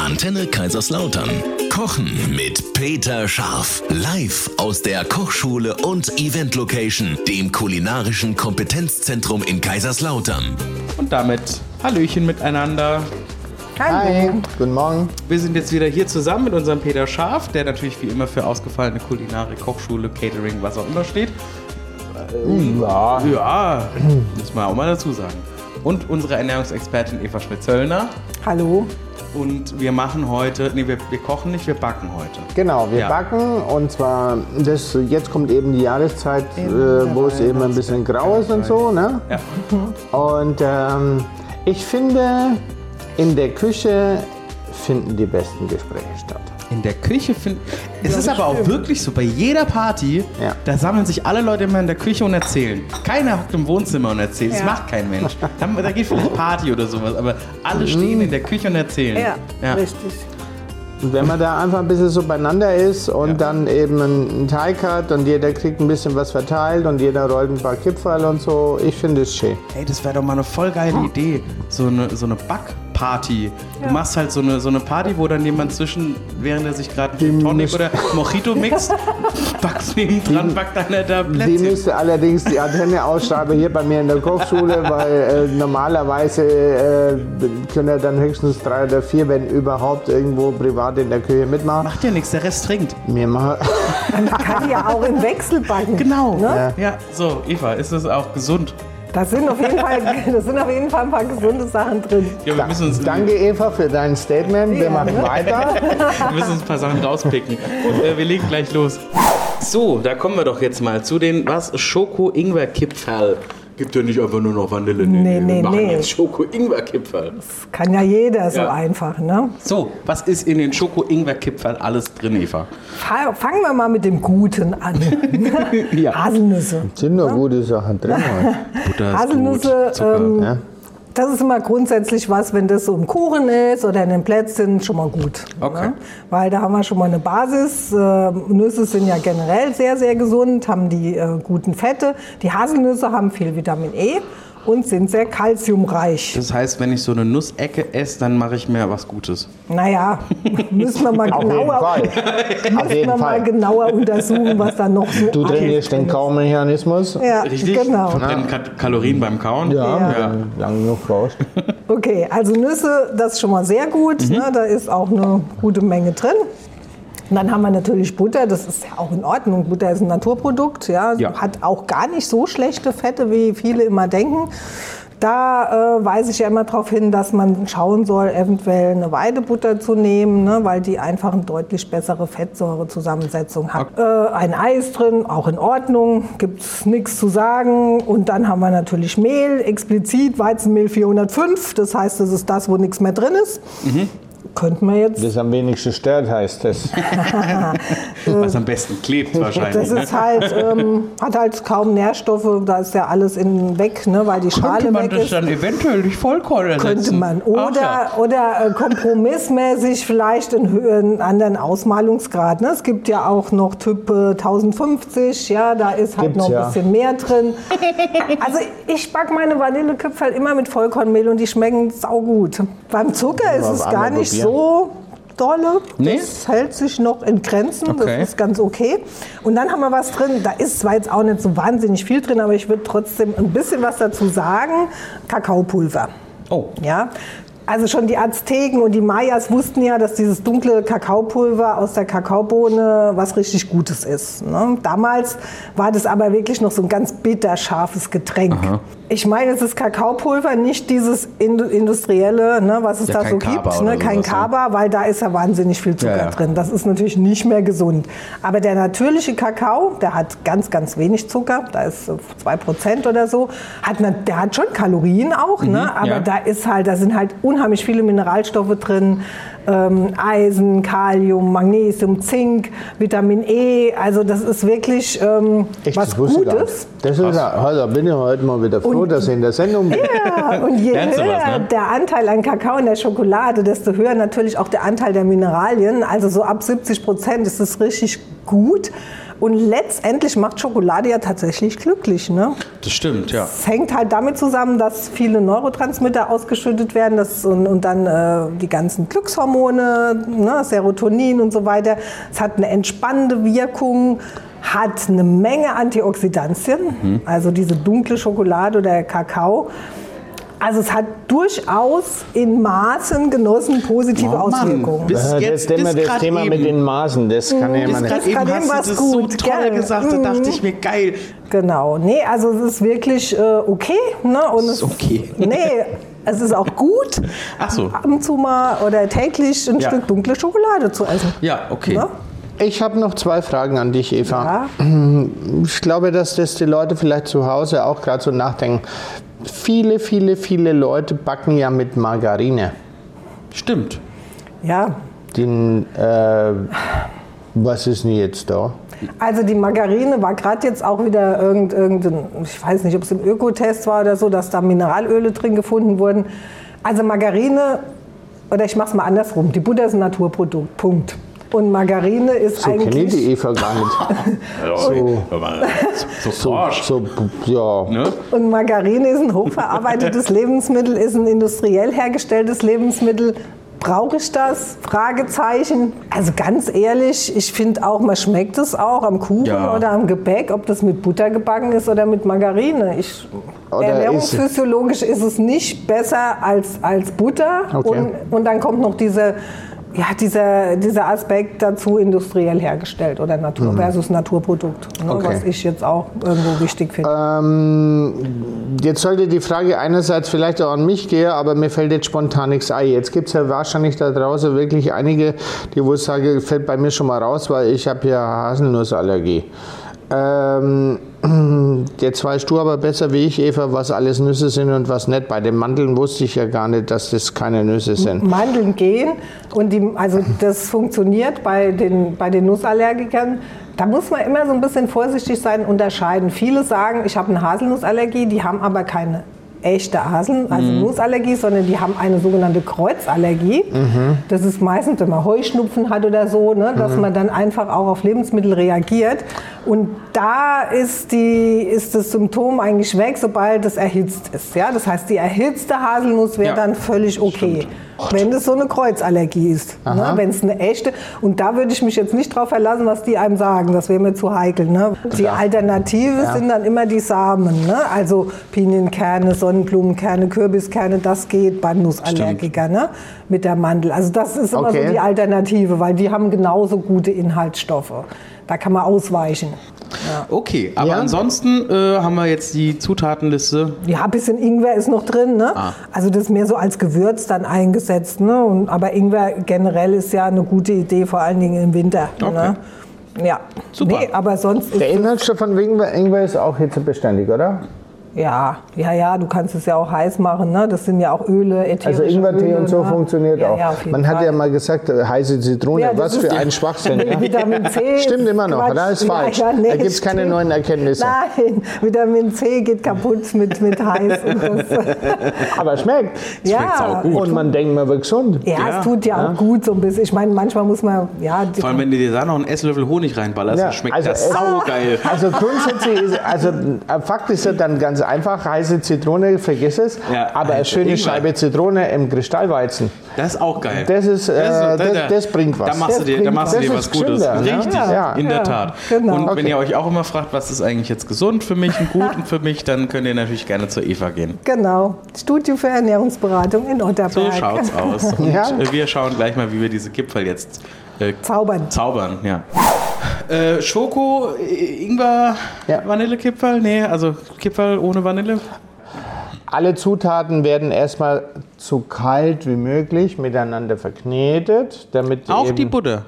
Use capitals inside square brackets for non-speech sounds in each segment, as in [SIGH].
Antenne Kaiserslautern. Kochen mit Peter Scharf. Live aus der Kochschule und Event Location, dem kulinarischen Kompetenzzentrum in Kaiserslautern. Und damit Hallöchen miteinander. Hi, guten Morgen. Wir sind jetzt wieder hier zusammen mit unserem Peter Scharf, der natürlich wie immer für ausgefallene Kulinarik, Kochschule, Catering, was auch immer steht. Ja, Ja, muss man auch mal dazu sagen. Und unsere Ernährungsexpertin Eva Schmidt-Zöllner. Hallo. Und wir machen heute, nee, wir, wir kochen nicht, wir backen heute. genau, wir Ja. backen und zwar, das, jetzt kommt eben die Jahreszeit, äh, wo es eben ein bisschen grau ist und so. Ne? Ja. Und ähm, ich finde, in der Küche finden die besten Gespräche statt. In der Küche finden. Es ist aber auch wirklich so, bei jeder Party, Ja. da sammeln sich alle Leute immer in der Küche und erzählen. Keiner hockt im Wohnzimmer und erzählt. Das Ja. macht kein Mensch. Da, da geht vielleicht Party oder sowas, aber alle stehen in der Küche und erzählen. Ja, richtig. Und wenn man da einfach ein bisschen so beieinander ist und Ja. dann eben einen Teig hat und jeder kriegt ein bisschen was verteilt und jeder rollt ein paar Kipferl und so, ich finde es schön. Ey, das wäre doch mal eine voll geile Idee. So eine, so eine Backparty. Du machst halt so eine, so eine Party, wo dann jemand zwischen, während er sich gerade Tonic oder Mojito mixt, [LAUGHS] backst neben dran, backt einer da Die Plätzchen. müsste allerdings die Antenne ausschreiben hier bei mir in der Kochschule, [LAUGHS] weil äh, normalerweise äh, können ja dann höchstens drei oder vier, wenn überhaupt, irgendwo privat in der Küche mitmachen. Macht ja nichts, der Rest trinkt. Mir machen Man kann ja auch im Wechsel backen. Genau. Ne? Ja, so, Eva, ist das auch gesund? Da sind, auf jeden Fall, [LAUGHS] da sind auf jeden Fall ein paar gesunde Sachen drin. Ja, wir müssen uns, Danke Eva für dein Statement. Wir Ja, machen ne? weiter. [LAUGHS] Wir müssen uns ein paar Sachen rauspicken. Gut, äh, wir legen gleich los. So, da kommen wir doch jetzt mal zu den, was, Schoko-Ingwer-Kipferl. Gibt ja nicht einfach nur noch Vanille. Nee, nee, wir machen nee. jetzt Schoko-Ingwer-Kipferl. Das kann ja jeder so Ja. einfach. Ne? So, was ist in den Schoko-Ingwer-Kipferl alles drin, Eva? Fa- Fangen wir mal mit dem Guten an. [LAUGHS] Ja. Haselnüsse. Sind nur gute Sachen drin. [LAUGHS] Butter ist Haselnüsse, gut, Zucker. ähm, Ja. Das ist immer grundsätzlich was, wenn das so im Kuchen ist oder in den Plätzchen, schon mal gut. Okay. Ne? Weil da haben wir schon mal eine Basis. Äh, Nüsse sind ja generell sehr, sehr gesund, haben die äh, guten Fette. Die Haselnüsse haben viel Vitamin E und sind sehr kalziumreich. Das heißt, wenn ich so eine Nussecke esse, dann mache ich mir was Gutes. Naja, [LAUGHS] müssen wir mal Auf jeden genauer, Fall. [LAUGHS] müssen wir mal genauer untersuchen, was da noch so Du trainierst den drin ist. Kaumechanismus. Ja, Richtig? genau. Verbrennen Ka Kalorien beim Kauen? Ja, ja. lang genug brauchst. Okay, also Nüsse, das ist schon mal sehr gut. Mhm. Ne? Da ist auch eine gute Menge drin. Und dann haben wir natürlich Butter, das ist ja auch in Ordnung. Butter ist ein Naturprodukt, ja, Ja. hat auch gar nicht so schlechte Fette, wie viele immer denken. Da äh, weise ich ja immer darauf hin, dass man schauen soll, eventuell eine Weidebutter zu nehmen, ne, weil die einfach eine deutlich bessere Fettsäurezusammensetzung hat. Äh, ein Ei ist drin, auch in Ordnung, gibt es nichts zu sagen. Und dann haben wir natürlich Mehl, explizit Weizenmehl 405, das heißt, das ist das, wo nichts mehr drin ist. Könnten wir jetzt Das am wenigsten stört, heißt das. [LAUGHS] Was am besten klebt wahrscheinlich. Das ne? ist halt, ähm, hat halt kaum Nährstoffe, da ist ja alles in weg, ne, weil die Schale Könnte man weg das ist. dann eventuell durch Vollkorn ersetzen? Könnte man. Oder, Ach ja. oder äh, kompromissmäßig vielleicht einen, hö- einen anderen Ausmalungsgrad. Ne? Es gibt ja auch noch Typ äh, 1050, ja, da ist halt Gibt's noch ein ja. bisschen mehr drin. Also ich back meine Vanillekipferl immer mit Vollkornmehl und die schmecken saugut. Beim Zucker ist es gar nicht probieren. So dolle. Nee? Das hält sich noch in Grenzen, Okay. das ist ganz okay. Und dann haben wir was drin, da ist zwar jetzt auch nicht so wahnsinnig viel drin, aber ich würde trotzdem ein bisschen was dazu sagen. Kakaopulver. Oh, Ja, also schon die Azteken und die Mayas wussten ja, dass dieses dunkle Kakaopulver aus der Kakaobohne was richtig Gutes ist. Ne? Damals war das aber wirklich noch so ein ganz bitter scharfes Getränk. Ich meine, es ist Kakaopulver, nicht dieses indu industrielle, ne, was es Ja, da so Kaba gibt. Ne? Kein ne? Kaba, weil da ist ja wahnsinnig viel Zucker Ja, ja. drin. Das ist natürlich nicht mehr gesund. Aber der natürliche Kakao, der hat ganz, ganz wenig Zucker, da ist so 2% oder so, hat, ne- der hat schon Kalorien auch, ne? aber Mhm, ja. da ist halt, da sind halt unheimlich viele Mineralstoffe drin, ähm, Eisen, Kalium, Magnesium, Zink, Vitamin E, also das ist wirklich ähm, Echt, was das Gutes. nicht. Das ist ja, also bin ich heute mal wieder froh, Und- dass ich in der Sendung bin. Ja, und je höher was, ne? der Anteil an Kakao in der Schokolade, desto höher natürlich auch der Anteil der Mineralien. Also so ab 70 Prozent ist es richtig gut. Und letztendlich macht Schokolade ja tatsächlich glücklich. Ne? Das stimmt, ja. Es hängt halt damit zusammen, dass viele Neurotransmitter ausgeschüttet werden das, und, und dann äh, die ganzen Glückshormone, ne, Serotonin und so weiter. Es hat eine entspannende Wirkung, hat eine Menge Antioxidantien, also diese dunkle Schokolade oder Kakao. Also es hat durchaus in Maßen genossen positive Oh. Auswirkungen. Bis Äh, jetzt- das Thema, bis das Thema eben. mit den Maßen, das kann ja immer Bis nicht. gerade eben gerade hast eben du war's das gut, so toll gell? gesagt, da Mhm. dachte ich mir, geil. Genau, nee, also es ist wirklich äh, okay. Ne? Und es, Ist okay. [LAUGHS] Nee, es ist auch gut, Ach so. ab und zu mal oder täglich ein Ja. Stück dunkle Schokolade zu essen. Ja, okay. Ne? Ich habe noch zwei Fragen an dich, Eva. Ja. Ich glaube, dass das die Leute vielleicht zu Hause auch gerade so nachdenken. Viele, viele, viele Leute backen ja mit Margarine. Stimmt. ja, Den, äh, was ist denn jetzt da? also die Margarine war gerade jetzt auch wieder irgend, irgendein, ich weiß nicht, ob es im Ökotest war oder so, dass da Mineralöle drin gefunden wurden. Also Margarine, oder ich mache es mal andersrum, die Butter ist ein Naturprodukt, Punkt. Und Margarine ist So kenne ich eigentlich... die Eva gar nicht. [LAUGHS] So, so, So, forsch. so, ja. Ne? Und Margarine ist ein hochverarbeitetes [LAUGHS] Lebensmittel, ist ein industriell hergestelltes Lebensmittel. Brauche ich das? Fragezeichen. Also ganz ehrlich, ich finde auch, man schmeckt es auch am Kuchen Ja. oder am Gebäck, ob das mit Butter gebacken ist oder mit Margarine. Ich, Oder ernährungsphysiologisch ist es nicht besser als, als Butter. Okay. Und, und dann kommt noch diese, ja, dieser, dieser Aspekt dazu, industriell hergestellt oder Natur versus Naturprodukt. Ne, Okay. Was ich jetzt auch irgendwo wichtig finde. Ähm, jetzt sollte die Frage einerseits vielleicht auch an mich gehen, aber mir fällt jetzt spontan nichts ein. Jetzt gibt es ja wahrscheinlich da draußen wirklich einige, die wohl sagen, fällt bei mir schon mal raus, weil ich habe ja Haselnussallergie. Ähm, [CLEARS THROAT] jetzt weißt du aber besser wie ich, Eva, was alles Nüsse sind und was nicht. Bei den Mandeln wusste ich ja gar nicht, dass das keine Nüsse sind. Mandeln gehen und die, also das funktioniert bei den, bei den Nussallergikern. Da muss man immer so ein bisschen vorsichtig sein, unterscheiden. Viele sagen, ich habe eine Haselnussallergie, die haben aber keine echte Haseln, also Nussallergie, sondern die haben eine sogenannte Kreuzallergie. Das ist meistens, wenn man Heuschnupfen hat oder so, ne, dass man dann einfach auch auf Lebensmittel reagiert. Und da ist, die, ist das Symptom eigentlich weg, sobald es erhitzt ist. Ja? Das heißt, die erhitzte Haselnuss wäre Ja, dann völlig okay. Wenn das so eine Kreuzallergie ist. Ne? Wenn es eine echte. Und da würde ich mich jetzt nicht drauf verlassen, was die einem sagen. Das wäre mir zu heikel. Ne? Die Alternative sind dann immer die Samen. Ne? Also Pinienkerne, Sonnenblumenkerne, Kürbiskerne, das geht beim Nussallergiker ne? mit der Mandel. Also das ist immer Okay. so die Alternative, weil die haben genauso gute Inhaltsstoffe. Da kann man ausweichen. Okay, aber Ja. ansonsten äh, haben wir jetzt die Zutatenliste. Ja, ein bisschen Ingwer ist noch drin. Ne? Ah. Also das ist mehr so als Gewürz dann eingesetzt. Ne? Und, aber Ingwer generell ist ja eine gute Idee, vor allen Dingen im Winter. Ne? Ja, Super. Nee, aber sonst ist Der Inhaltsstoff von Ingwer, Ingwer ist auch hitzebeständig, oder? Ja, ja, ja, du kannst es ja auch heiß machen. Ne? Das sind ja auch Öle, ätherische Also Ingwertee und so ne? funktioniert ja, auch. Ja, Man hat Fall. ja mal gesagt, äh, heiße Zitrone, Ja, das was ist- für ein Schwachsinn. Ja? [LAUGHS] Vitamin C [LAUGHS] Stimmt immer noch, Quatsch. oder? Ist Ja, falsch. ja, nee, da gibt es keine neuen Erkenntnisse. Nein, [LAUGHS] Vitamin C geht kaputt mit, mit heiß. Aber schmeckt. Schmeckt saugut. Und man denkt, man wird gesund. ja, Ja, es tut ja, auch gut so ein bisschen. Ich meine, manchmal muss man, ja, Vor allem, wenn du dir da noch einen Esslöffel Honig reinballerst, Ja, dann schmeckt also das saugeil. Also grundsätzlich ist, also äh, Fakt ist ja dann ganz einfach, heiße Zitrone, vergiss es, Ja, aber eine schöne Ingwer. Scheibe Zitrone im Kristallweizen. Das ist auch geil. Das ist, äh, das, das bringt was. Da machst du Das dir, da machst du was. dir Das was Gutes. gesünder? Richtig, Ja. in der Tat. genau. Und wenn Okay. ihr euch auch immer fragt, was ist eigentlich jetzt gesund für mich und gut [LAUGHS] und für mich, dann könnt ihr natürlich gerne zur Eva gehen. genau. Studio für Ernährungsberatung in So Otterberg. schaut's [LAUGHS] aus. Und wir schauen gleich mal, wie wir diese Gipfel jetzt äh, Zaubern. zaubern. Ja. Äh, Schoko, Ingwer, Ja. Vanillekipferl? Nee, also Kipferl ohne Vanille. Alle Zutaten werden erstmal so kalt wie möglich miteinander verknetet, damit Auch eben die Butter.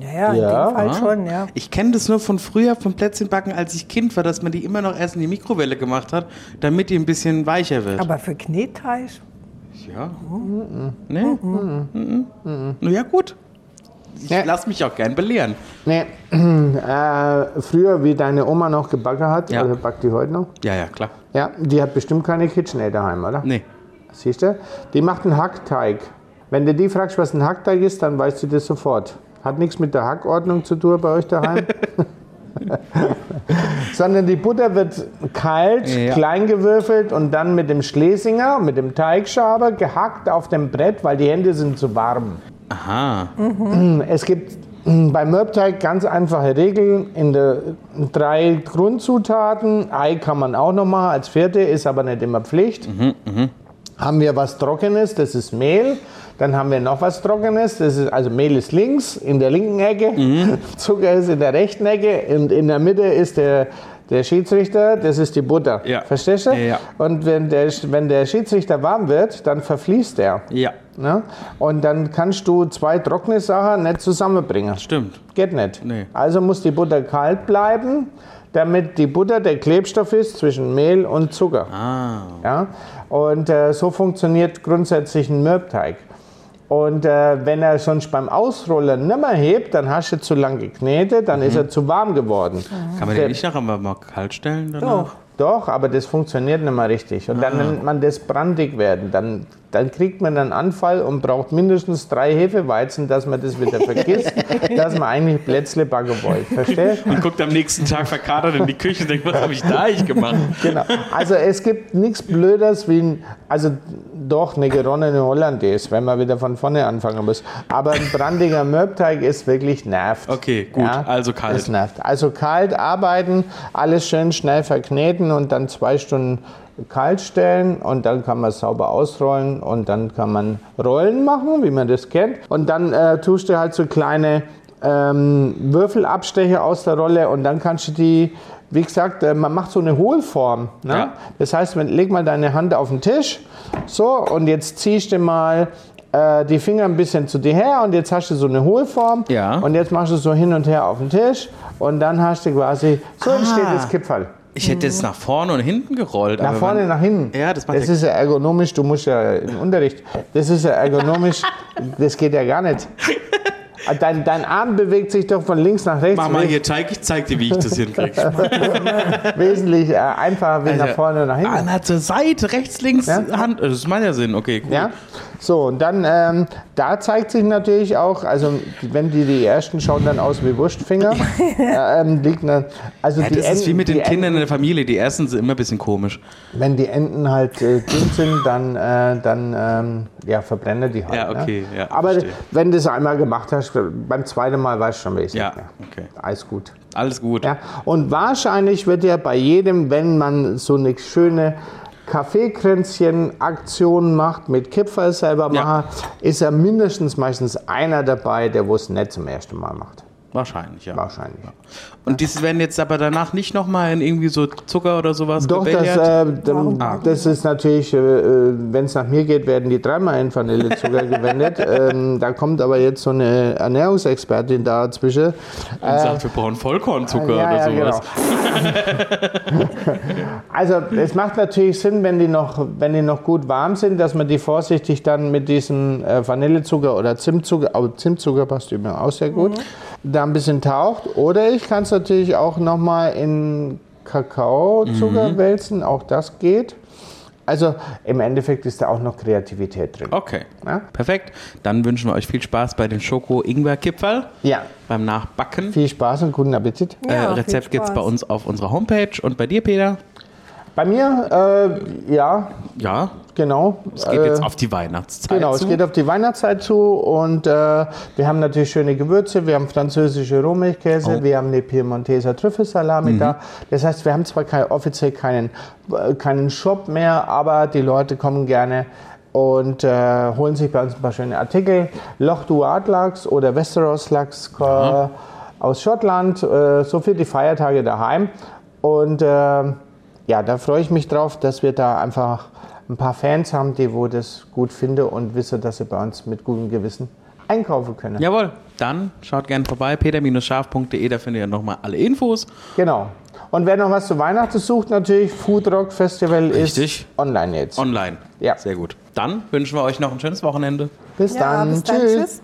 Ja, ja, in Ja. dem Fall schon, ja. Ich kenne das nur von früher, vom Plätzchenbacken, als ich Kind war, dass man die immer noch erst in die Mikrowelle gemacht hat, damit die ein bisschen weicher wird. Aber für Knetteig? ja. Nee? Mhm. Na ja, gut. Ich Ja. lass mich auch gern belehren. Nee, [CLEARS THROAT] äh, früher, wie deine Oma noch gebacken hat, Ja. oder backt die heute noch? Ja, ja, klar. Ja, die hat bestimmt keine KitchenAid daheim, oder? Nee. Siehst du? Die macht einen Hackteig. Wenn du die fragst, was ein Hackteig ist, dann weißt du das sofort. Hat nichts mit der Hackordnung zu tun bei euch daheim. [LAUGHS] [LAUGHS] Sondern die Butter wird kalt, Ja. klein gewürfelt und dann mit dem Schlesinger, mit dem Teigschaber gehackt auf dem Brett, weil die Hände sind zu warm. Aha. Es gibt mm, beim Mörbteig ganz einfache Regeln. In der drei Grundzutaten, Ei kann man auch noch machen als vierte, ist aber nicht immer Pflicht. Haben wir was Trockenes, das ist Mehl. Dann haben wir noch was Trockenes, das ist, also Mehl ist links, in der linken Ecke. [LAUGHS] Zucker ist in der rechten Ecke und in der Mitte ist der, der Schiedsrichter, das ist die Butter. Ja. Verstehst du? Ja, ja. Und wenn der, wenn der Schiedsrichter warm wird, dann verfließt er. Ja, Ne? Und dann kannst du zwei trockene Sachen nicht zusammenbringen. stimmt. Geht nicht. Nee. Also muss die Butter kalt bleiben, damit die Butter der Klebstoff ist zwischen Mehl und Zucker. Ah. Ja? Und äh, so funktioniert grundsätzlich ein Mürbteig. Und äh, wenn er sonst beim Ausrollen nicht mehr hebt, dann hast du zu lang geknetet, dann Mhm. ist er zu warm geworden. Kann man den nicht nachher mal kalt stellen? Danach? Doch, doch, aber das funktioniert nicht mehr richtig. Und Ah. dann nennt man das brandig werden. Dann, dann kriegt man einen Anfall und braucht mindestens drei Hefeweizen, dass man das wieder vergisst, [LAUGHS] dass man eigentlich Plätzle backen wollte. Verstehst? Und guckt am nächsten Tag verkatert in die Küche und denkt, was habe ich da eigentlich gemacht? Genau. Also es gibt nichts Blödes wie ein, also doch eine geronnene Hollandaise, wenn man wieder von vorne anfangen muss. Aber ein brandiger [LAUGHS] Mürbteig ist wirklich nervt. Okay, gut. Also kalt. Es nervt. Also kalt arbeiten, alles schön schnell verkneten und dann zwei Stunden kalt stellen und dann kann man sauber ausrollen und dann kann man Rollen machen, wie man das kennt. Und dann äh, tust du halt so kleine ähm, Würfelabstecher aus der Rolle und dann kannst du die, wie gesagt, äh, man macht so eine Hohlform. Ne? Ja. Das heißt, wenn, leg mal deine Hand auf den Tisch, so, und jetzt ziehst du mal äh, die Finger ein bisschen zu dir her und jetzt hast du so eine Hohlform Ja. und jetzt machst du so hin und her auf den Tisch und dann hast du quasi, so entsteht Ah. das Kipferl. Ich hätte jetzt nach vorne und hinten gerollt. Nach vorne, wenn- nach hinten. Ja, das macht das ja- ist ja ergonomisch, du musst ja im Unterricht, das ist ja ergonomisch, [LAUGHS] das geht ja gar nicht. Dein, dein Arm bewegt sich doch von links nach rechts. Mach mal hier, zeig, ich zeig dir, wie ich das hinkriege. [LAUGHS] Wesentlich äh, einfacher wie nach vorne und nach hinten. Ah, zur Seite, rechts, links, Ja. Hand. Das ist mein ja Sinn. Okay, gut. Ja? So, und dann, ähm, da zeigt sich natürlich auch, also wenn die, die ersten schauen dann aus wie Wurstfinger, äh, [LAUGHS] ähm, liegt ne, also Ja, die das ist wie mit den Kindern in der Familie. Die ersten sind immer ein bisschen komisch. Wenn die Enden halt äh, dünn sind, dann, äh, dann ähm, ja, verbrennen die halt. Ja, okay, ne? ja, Aber verstehe. wenn du es einmal gemacht hast, beim zweiten Mal weißt du schon, wie es Ja, mehr. okay. Alles gut. Alles gut. Ja, und wahrscheinlich wird ja bei jedem, wenn man so eine schöne Kaffeekränzchen-Aktion macht, mit Kipferl selber Ja. machen, ist ja mindestens meistens einer dabei, der wo es nicht zum ersten Mal macht. Wahrscheinlich, ja. Wahrscheinlich. Und die werden jetzt aber danach nicht nochmal in irgendwie so Zucker oder sowas Doch, das, äh, dann, das ist natürlich, äh, wenn es nach mir geht, werden die dreimal in Vanillezucker [LAUGHS] gewendet. ähm, da kommt aber jetzt so eine Ernährungsexpertin dazwischen. und sagt, wir brauchen Vollkornzucker äh, Ja, oder ja, sowas. genau. [LAUGHS] also es macht natürlich Sinn, wenn die, noch, wenn die noch gut warm sind, dass man die vorsichtig dann mit diesem äh, Vanillezucker oder Zimtzucker, aber Zimtzucker passt übrigens auch sehr gut, da ein bisschen taucht. Oder ich kann es natürlich auch nochmal in Kakaozucker wälzen, auch das geht. Also im Endeffekt ist da auch noch Kreativität drin. Okay. Ja? Perfekt. Dann wünschen wir euch viel Spaß bei den Schoko-Ingwer-Kipferl Ja, beim Nachbacken. viel Spaß und guten Appetit. äh, Ja, viel Rezept gibt es bei uns auf unserer Homepage. Und bei dir, Peter? Bei mir, äh, ja, Ja, genau. es geht äh, jetzt auf die Weihnachtszeit Genau, zu. es geht auf die Weihnachtszeit zu und äh, wir haben natürlich schöne Gewürze, wir haben französische Rohmilchkäse, Oh. wir haben eine Piemonteser Trüffelsalami da. Das heißt, wir haben zwar kein, offiziell keinen, äh, keinen Shop mehr, aber die Leute kommen gerne und äh, holen sich bei uns ein paar schöne Artikel. Loch Duat Lachs oder Westeros Lachs äh, aus Schottland, so für die Feiertage daheim. Und ja, da freue ich mich drauf, dass wir da einfach ein paar Fans haben, die wo das gut finden und wissen, dass sie bei uns mit gutem Gewissen einkaufen können. Jawohl, dann schaut gerne vorbei, peter-scharf.de, da findet ihr nochmal alle Infos. Genau. Und wer noch was zu Weihnachten sucht, natürlich Food Rock Festival Richtig. ist online jetzt. Online. Ja. Sehr gut. Dann wünschen wir euch noch ein schönes Wochenende. Bis Ja, dann. bis dann. Tschüss. Tschüss.